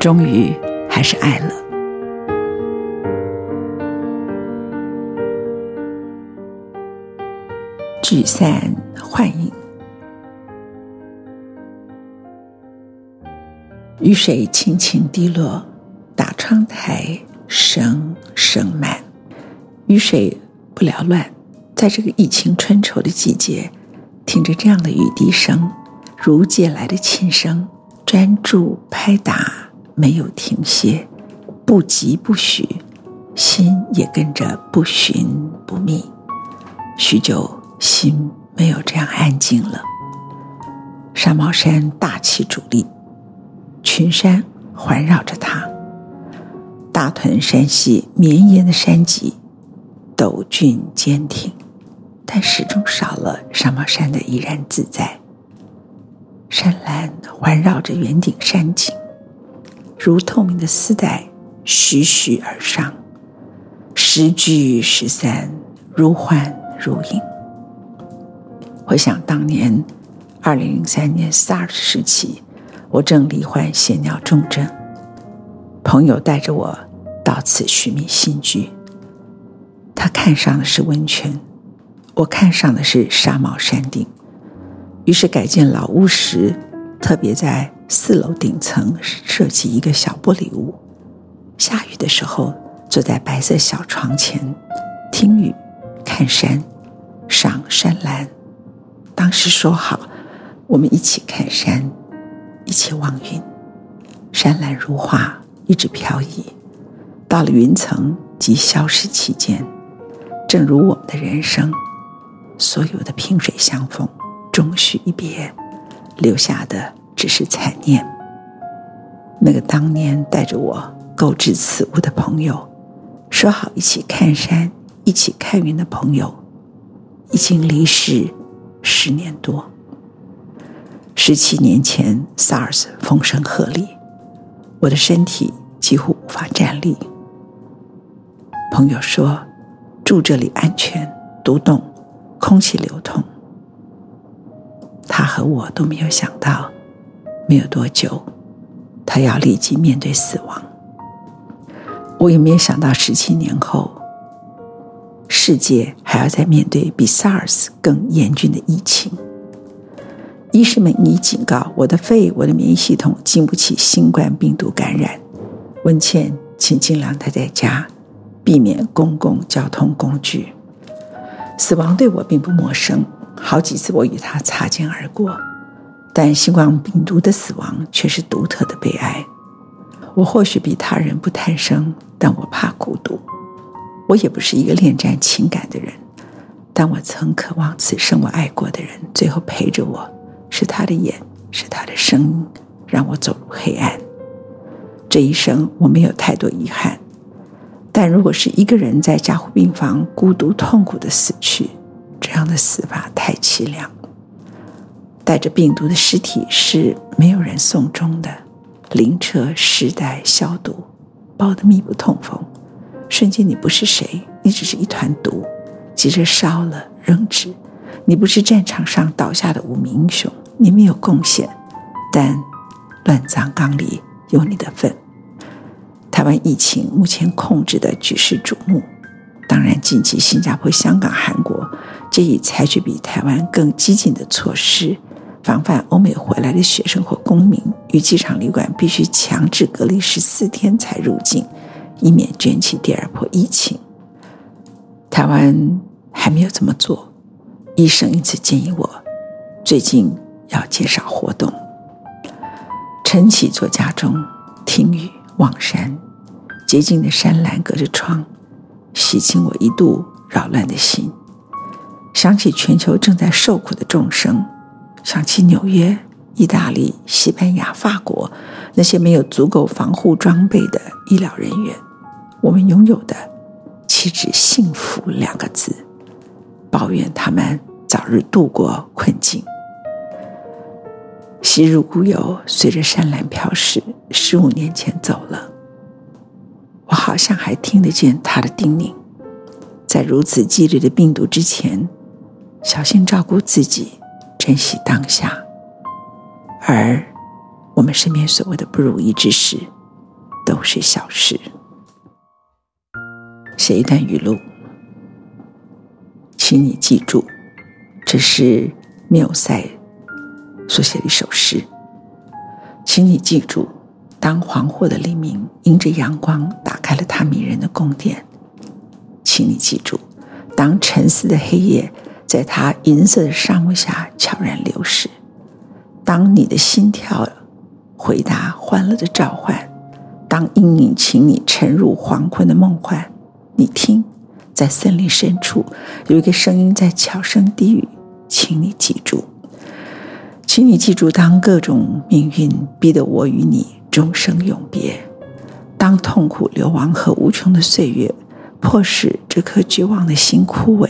终于还是爱了。聚散幻影，雨水轻轻滴落，打窗台声声慢。雨水不缭乱，在这个疫情春愁的季节，听着这样的雨滴声，如借来的琴声，专注拍打。没有停歇，不疾不徐，心也跟着不寻不觅。许久，心没有这样安静了。纱帽山大气主力，群山环绕着它。大屯山系绵延的山脊，陡峻坚挺，但始终少了纱帽山的怡然自在。山岚环绕着圆顶山景。如透明的丝带，徐徐而上，时聚时散，如幻如影。回想当年，二零零三年 SARS 时期，我正罹患血尿重症，朋友带着我到此寻觅新居。他看上的是温泉，我看上的是纱帽山顶。于是改建老屋时，特别在。四楼顶层设计一个小玻璃屋，下雨的时候坐在白色小床前听雨、看山、赏山岚。当时说好，我们一起看山，一起望云。山岚如画，一直飘移，到了云层即消失其间。正如我们的人生，所有的萍水相逢，终须一别，留下的。只是残念。那个当年带着我购置此物的朋友，说好一起看山、一起看云的朋友，已经离世十年多。十七年前，SARS 风声鹤唳，我的身体几乎无法站立。朋友说，住这里安全、独栋、空气流通。他和我都没有想到。没有多久，他要立即面对死亡。我也没有想到，十七年后，世界还要再面对比 SARS 更严峻的疫情。医师们已警告，我的肺、我的免疫系统经不起新冠病毒感染。文茜，请尽量待在家，避免公共交通工具。死亡对我并不陌生，好几次我与他擦肩而过。但新冠病毒的死亡却是独特的悲哀。我或许比他人不贪生，但我怕孤独。我也不是一个恋战情感的人，但我曾渴望此生我爱过的人最后陪着我，是他的眼，是他的声音，让我走入黑暗。这一生我没有太多遗憾，但如果是一个人在加护病房孤独痛苦的死去，这样的死法太凄凉。带着病毒的尸体是没有人送终的，灵车尸袋消毒，包得密不透风。瞬间你不是谁，你只是一团毒，急着烧了扔纸。你不是战场上倒下的无名英雄，你没有贡献，但乱葬岗里有你的份。台湾疫情目前控制的举世瞩目，当然，近期新加坡、香港、韩国皆已采取比台湾更激进的措施，防范欧美回来的学生或公民于机场旅馆必须强制隔离十四天才入境，以免卷起第二波疫情。台湾还没有这么做，医生因此建议我最近要减少活动，晨起坐家中，听雨望山，洁净的山岚隔着窗。洗清我一度扰乱的心，想起全球正在受苦的众生，想起纽约、意大利、西班牙、法国那些没有足够防护装备的医疗人员，我们拥有的岂止幸福两个字？抱怨他们早日度过困境。昔日故友随着山岚飘逝，十五年前走了。我好像还听得见他的叮咛，在如此激烈的病毒之前，小心照顾自己，珍惜当下。而我们身边所谓的不如意之事，都是小事。写一段语录，请你记住，这是缪塞所写的一首诗，请你记住。当黄昏的黎明迎着阳光打开了它迷人的宫殿，请你记住，当沉思的黑夜在它银色的纱幕下悄然流逝，当你的心跳回答欢乐的召唤，当阴影请你沉入黄昏的梦幻，你听，在森林深处有一个声音在悄声低语，请你记住，请你记住，当各种命运逼得我与你。终生永别。当痛苦流亡和无穷的岁月迫使这颗绝望的心枯萎，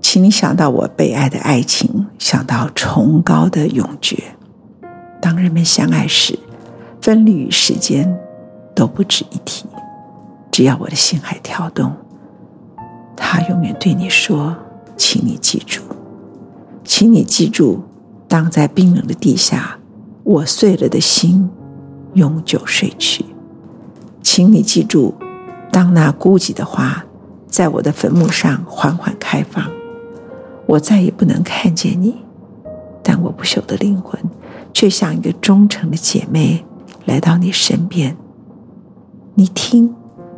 请你想到我被爱的爱情，想到崇高的永诀。当人们相爱时，分离与时间都不值一提。只要我的心还跳动，他永远对你说：“请你记住，请你记住，当在冰冷的地下，我碎了的心。”永久睡去，请你记住，当那孤寂的花在我的坟墓上缓缓开放，我再也不能看见你，但我不朽的灵魂却像一个忠诚的姐妹来到你身边。你听，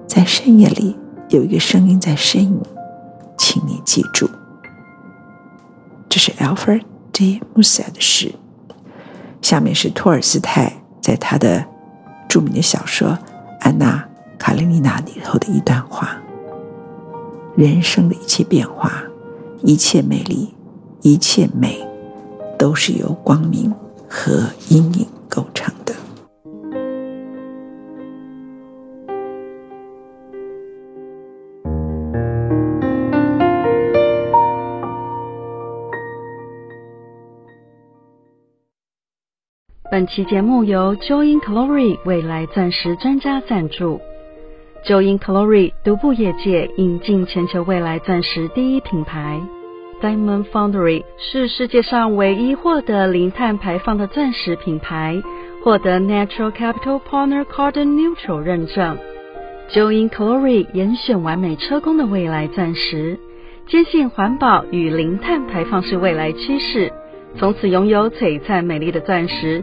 在深夜里有一个声音在呻吟，请你记住，这是 Alfred de Musset 的诗。下面是托尔斯泰。在他的著名的小说《安娜·卡列尼娜》里头的一段话：人生的一切变化，一切美丽，一切美，都是由光明和阴影构成的。本期节目由 Joyn Glory 未来钻石专家赞助。Joyn Glory 独步业界，引进全球未来钻石第一品牌。Diamond Foundry 是世界上唯一获得零碳排放的钻石品牌，获得 Natural Capital Partner Carbon Neutral 认证。Joyn Glory 严选完美车工的未来钻石，坚信环保与零碳排放是未来趋势，从此拥有璀璨美丽的钻石。